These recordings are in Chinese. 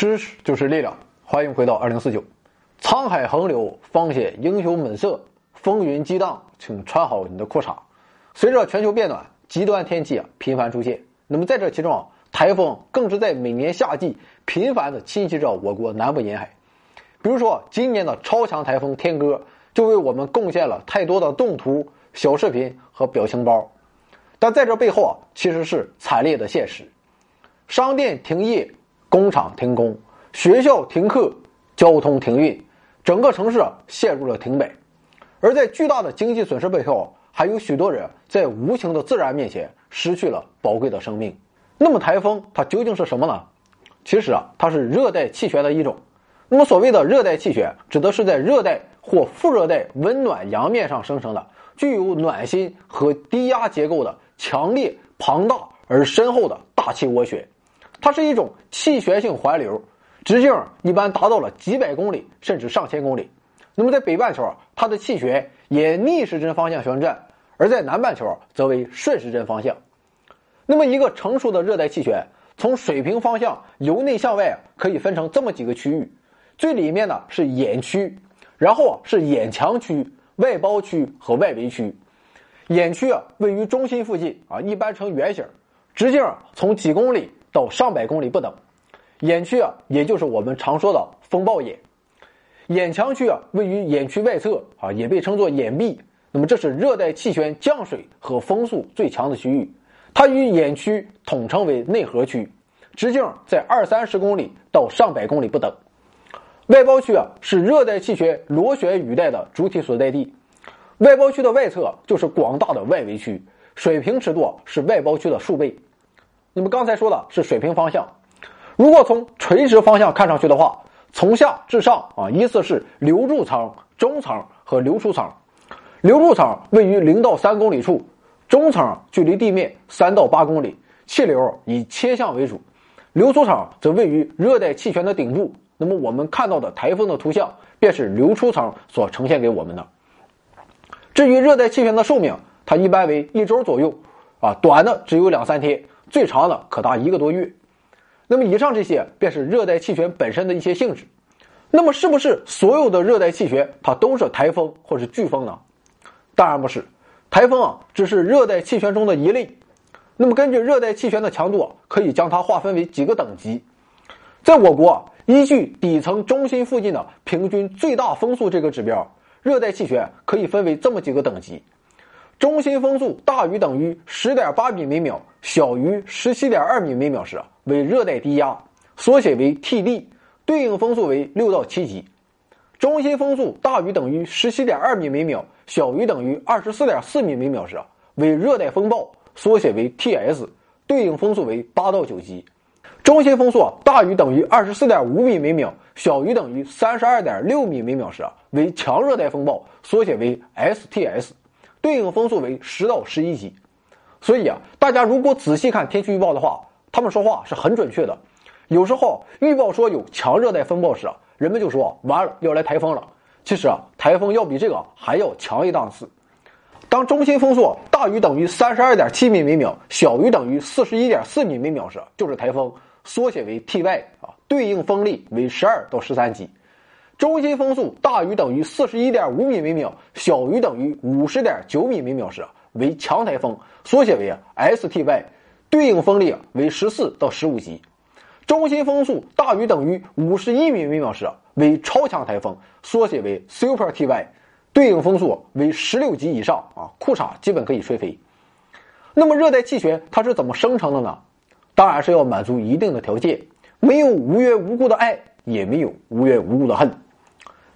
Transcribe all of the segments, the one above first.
知识就是力量，欢迎回到二零四九。沧海横流，方显英雄本色；风云激荡，请穿好你的裤衩。随着全球变暖，极端天气啊频繁出现。那么在这其中啊，台风更是在每年夏季频繁的侵袭着我国南部沿海。比如说，今年的超强台风天鸽就为我们贡献了太多的动图、小视频和表情包。但在这背后啊，其实是惨烈的现实：商店停业。工厂停工，学校停课，交通停运，整个城市陷入了停摆。而在巨大的经济损失背后，还有许多人在无情的自然面前失去了宝贵的生命。那么，台风它究竟是什么呢？其实啊，它是热带气旋的一种。那么，所谓的热带气旋，指的是在热带或副热带温暖洋面上生成的、具有暖心和低压结构的强烈、庞大而深厚的大气涡旋。它是一种气旋性环流，直径一般达到了几百公里，甚至上千公里。那么在北半球，它的气旋沿逆时针方向旋转；而在南半球则为顺时针方向。那么一个成熟的热带气旋从水平方向由内向外可以分成这么几个区域：最里面呢是眼区，然后啊是眼墙区、外包区和外围区。眼区啊位于中心附近啊，一般呈圆形，直径从几公里。到上百公里不等，眼区啊，也就是我们常说的风暴眼。眼墙区啊，位于眼区外侧啊，也被称作眼壁。那么这是热带气旋降水和风速最强的区域，它与眼区统称为内核区，直径在二三十公里到上百公里不等。外包区啊，是热带气旋螺旋雨带的主体所在地。外包区的外侧就是广大的外围区，水平尺度是外包区的数倍。那么刚才说的是水平方向，如果从垂直方向看上去的话，从下至上啊，依次是流入层、中层和流出层。流入层位于零到三公里处，中层距离地面三到八公里，气流以切向为主。流出层则位于热带气旋的顶部。那么我们看到的台风的图像，便是流出层所呈现给我们的。至于热带气旋的寿命，它一般为一周左右，啊，短的只有两三天。最长的可达一个多月，那么以上这些便是热带气旋本身的一些性质。那么是不是所有的热带气旋它都是台风或是飓风呢？当然不是，台风啊只是热带气旋中的一类。那么根据热带气旋的强度啊，可以将它划分为几个等级。在我国，依据底层中心附近的平均最大风速这个指标，热带气旋可以分为这么几个等级。中心风速大于等于十点八米每秒，小于十七点二米每秒时，为热带低压，缩写为 TD，对应风速为六到七级。中心风速大于等于十七点二米每秒，小于等于二十四点四米每秒时，为热带风暴，缩写为 TS，对应风速为八到九级。中心风速大于等于二十四点五米每秒，小于等于三十二点六米每秒时，为强热带风暴，缩写为 STS。对应风速为十到十一级，所以啊，大家如果仔细看天气预报的话，他们说话是很准确的。有时候预报说有强热带风暴时啊，人们就说完了要来台风了。其实啊，台风要比这个还要强一档次。当中心风速大于等于三十二点七米每秒，小于等于四十一点四米每秒时，就是台风，缩写为 TY 啊，对应风力为十二到十三级。中心风速大于等于四十一点五米每秒，小于等于五十点九米每秒时，为强台风，缩写为 STY，对应风力为十四到十五级。中心风速大于等于五十一米每秒时，为超强台风，缩写为 Super TY，对应风速为十六级以上啊，裤衩基本可以吹飞。那么热带气旋它是怎么生成的呢？当然是要满足一定的条件，没有无缘无故的爱，也没有无缘无故的恨。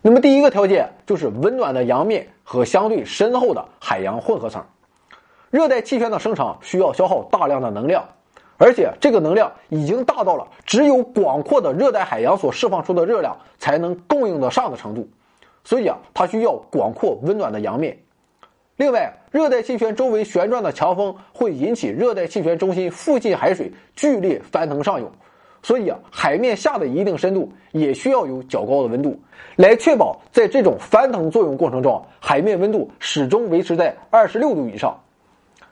那么第一个条件就是温暖的洋面和相对深厚的海洋混合层。热带气旋的生成需要消耗大量的能量，而且这个能量已经大到了只有广阔的热带海洋所释放出的热量才能供应得上的程度。所以啊，它需要广阔温暖的洋面。另外，热带气旋周围旋转的强风会引起热带气旋中心附近海水剧烈翻腾上涌。所以啊，海面下的一定深度也需要有较高的温度，来确保在这种翻腾作用过程中，海面温度始终维持在二十六度以上。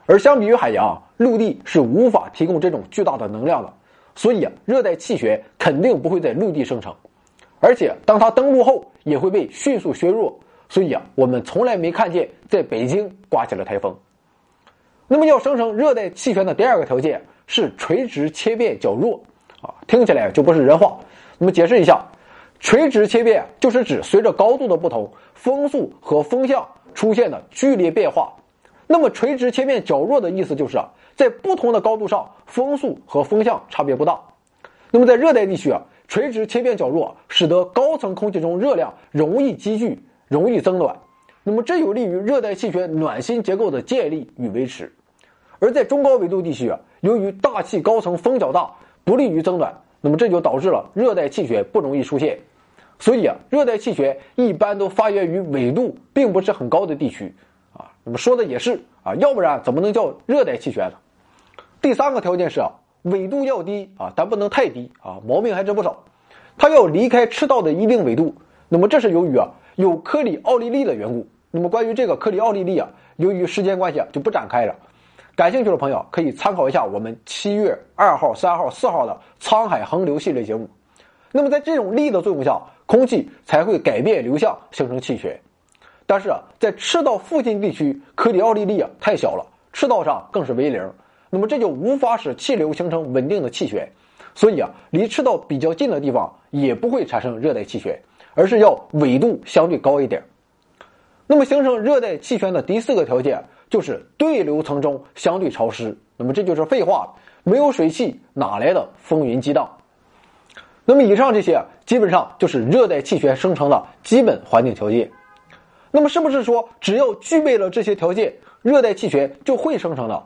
而相比于海洋，陆地是无法提供这种巨大的能量的。所以啊，热带气旋肯定不会在陆地生成，而且当它登陆后也会被迅速削弱。所以啊，我们从来没看见在北京刮起了台风。那么要生成热带气旋的第二个条件是垂直切变较弱啊，听起来就不是人话。那么解释一下，垂直切变就是指随着高度的不同，风速和风向出现的剧烈变化。那么垂直切变较弱的意思就是啊，在不同的高度上，风速和风向差别不大。那么在热带地区啊，垂直切变较弱，使得高层空气中热量容易积聚。容易增暖，那么这有利于热带气旋暖心结构的建立与维持。而在中高纬度地区啊，由于大气高层风较大，不利于增暖，那么这就导致了热带气旋不容易出现。所以啊，热带气旋一般都发源于纬度并不是很高的地区啊。那么说的也是啊，要不然怎么能叫热带气旋呢？第三个条件是啊，纬度要低啊，但不能太低啊，毛病还真不少。它要离开赤道的一定纬度，那么这是由于啊。有科里奥利力的缘故，那么关于这个科里奥利力啊，由于时间关系啊，就不展开了。感兴趣的朋友可以参考一下我们七月二号、三号、四号的沧海横流系列节目。那么在这种力的作用下，空气才会改变流向，形成气旋。但是啊，在赤道附近地区，科里奥利力啊太小了，赤道上更是为零，那么这就无法使气流形成稳定的气旋。所以啊，离赤道比较近的地方也不会产生热带气旋。而是要纬度相对高一点。那么形成热带气旋的第四个条件就是对流层中相对潮湿。那么这就是废话了，没有水汽哪来的风云激荡？那么以上这些基本上就是热带气旋生成的基本环境条件。那么是不是说只要具备了这些条件，热带气旋就会生成呢？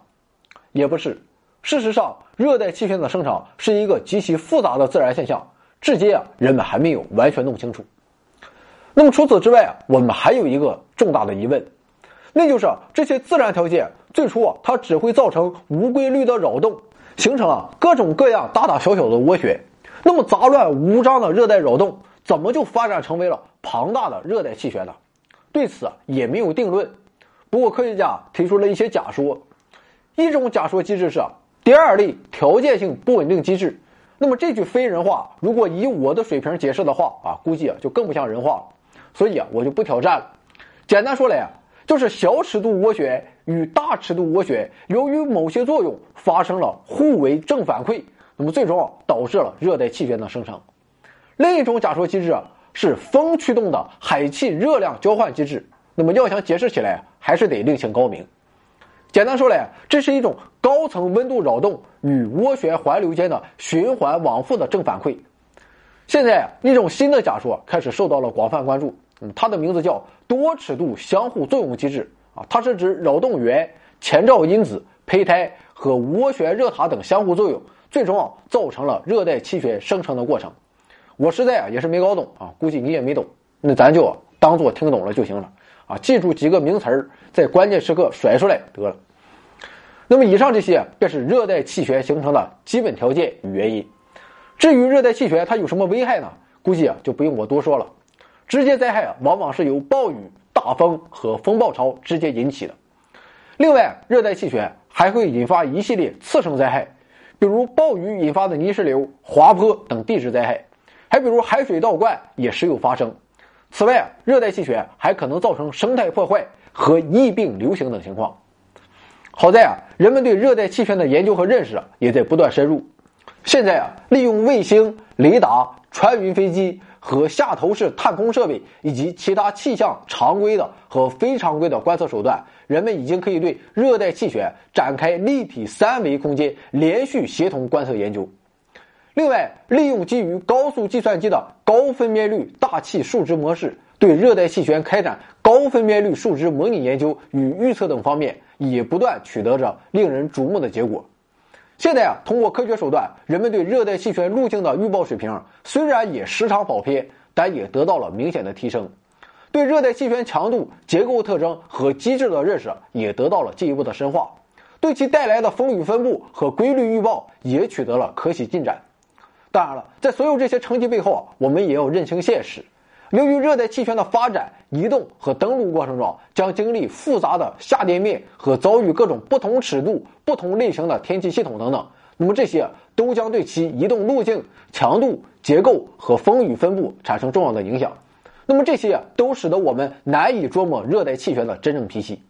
也不是。事实上，热带气旋的生成是一个极其复杂的自然现象，至今啊人们还没有完全弄清楚。那么除此之外啊，我们还有一个重大的疑问，那就是这些自然条件最初啊，它只会造成无规律的扰动，形成啊各种各样大大小小的涡旋。那么杂乱无章的热带扰动，怎么就发展成为了庞大的热带气旋呢？对此也没有定论。不过科学家提出了一些假说，一种假说机制是第二类条件性不稳定机制。那么这句非人话，如果以我的水平解释的话啊，估计啊就更不像人话了。所以啊，我就不挑战了。简单说来啊，就是小尺度涡旋与大尺度涡旋由于某些作用发生了互为正反馈，那么最终啊导致了热带气旋的生成。另一种假说机制啊，是风驱动的海气热量交换机制。那么要想解释起来，还是得另请高明。简单说来，这是一种高层温度扰动与涡旋环流间的循环往复的正反馈。现在一种新的假说开始受到了广泛关注。嗯，它的名字叫多尺度相互作用机制啊，它是指扰动源、前兆因子、胚胎和涡旋热塔等相互作用，最终啊造成了热带气旋生成的过程。我实在啊也是没搞懂啊，估计你也没懂，那咱就当做听懂了就行了啊，记住几个名词儿，在关键时刻甩出来得了。那么以上这些便是热带气旋形成的基本条件与原因。至于热带气旋它有什么危害呢？估计啊就不用我多说了。直接灾害，往往是由暴雨、大风和风暴潮直接引起的。另外，热带气旋还会引发一系列次生灾害，比如暴雨引发的泥石流、滑坡等地质灾害，还比如海水倒灌也时有发生。此外，热带气旋还可能造成生态破坏和疫病流行等情况。好在啊，人们对热带气旋的研究和认识，也在不断深入。现在啊，利用卫星、雷达、穿云飞机。和下头式探空设备以及其他气象常规的和非常规的观测手段，人们已经可以对热带气旋展开立体三维空间连续协同观测研究。另外，利用基于高速计算机的高分辨率大气数值模式，对热带气旋开展高分辨率数值模拟研究与预测等方面，也不断取得着令人瞩目的结果。现在啊，通过科学手段，人们对热带气旋路径的预报水平虽然也时常跑偏，但也得到了明显的提升。对热带气旋强度、结构特征和机制的认识也得到了进一步的深化，对其带来的风雨分布和规律预报也取得了可喜进展。当然了，在所有这些成绩背后啊，我们也要认清现实：由于热带气旋的发展、移动和登陆过程中将经历复杂的下跌面和遭遇各种不同尺度、不同类型的天气系统等等，那么这些都将对其移动路径、强度、结构和风雨分布产生重要的影响。那么这些都使得我们难以捉摸热带气旋的真正脾气。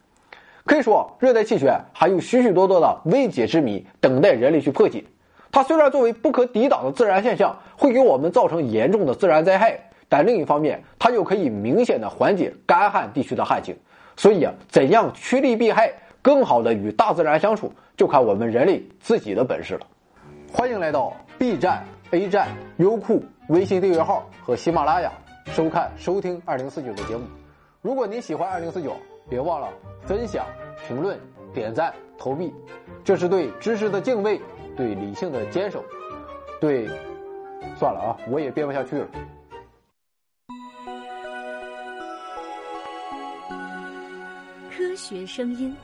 可以说，热带气旋还有许许多多的未解之谜等待人类去破解。它虽然作为不可抵挡的自然现象，会给我们造成严重的自然灾害。但另一方面，它又可以明显的缓解干旱地区的旱情。所以啊，怎样趋利避害，更好的与大自然相处，就看我们人类自己的本事了。欢迎来到 B 站、A 站、优酷、微信订阅号和喜马拉雅收看收听二零四九的节目。如果您喜欢二零四九，别忘了分享、评论、点赞、投币，这是对知识的敬畏，对理性的坚守，对……算了啊，我也编不下去了。学声音。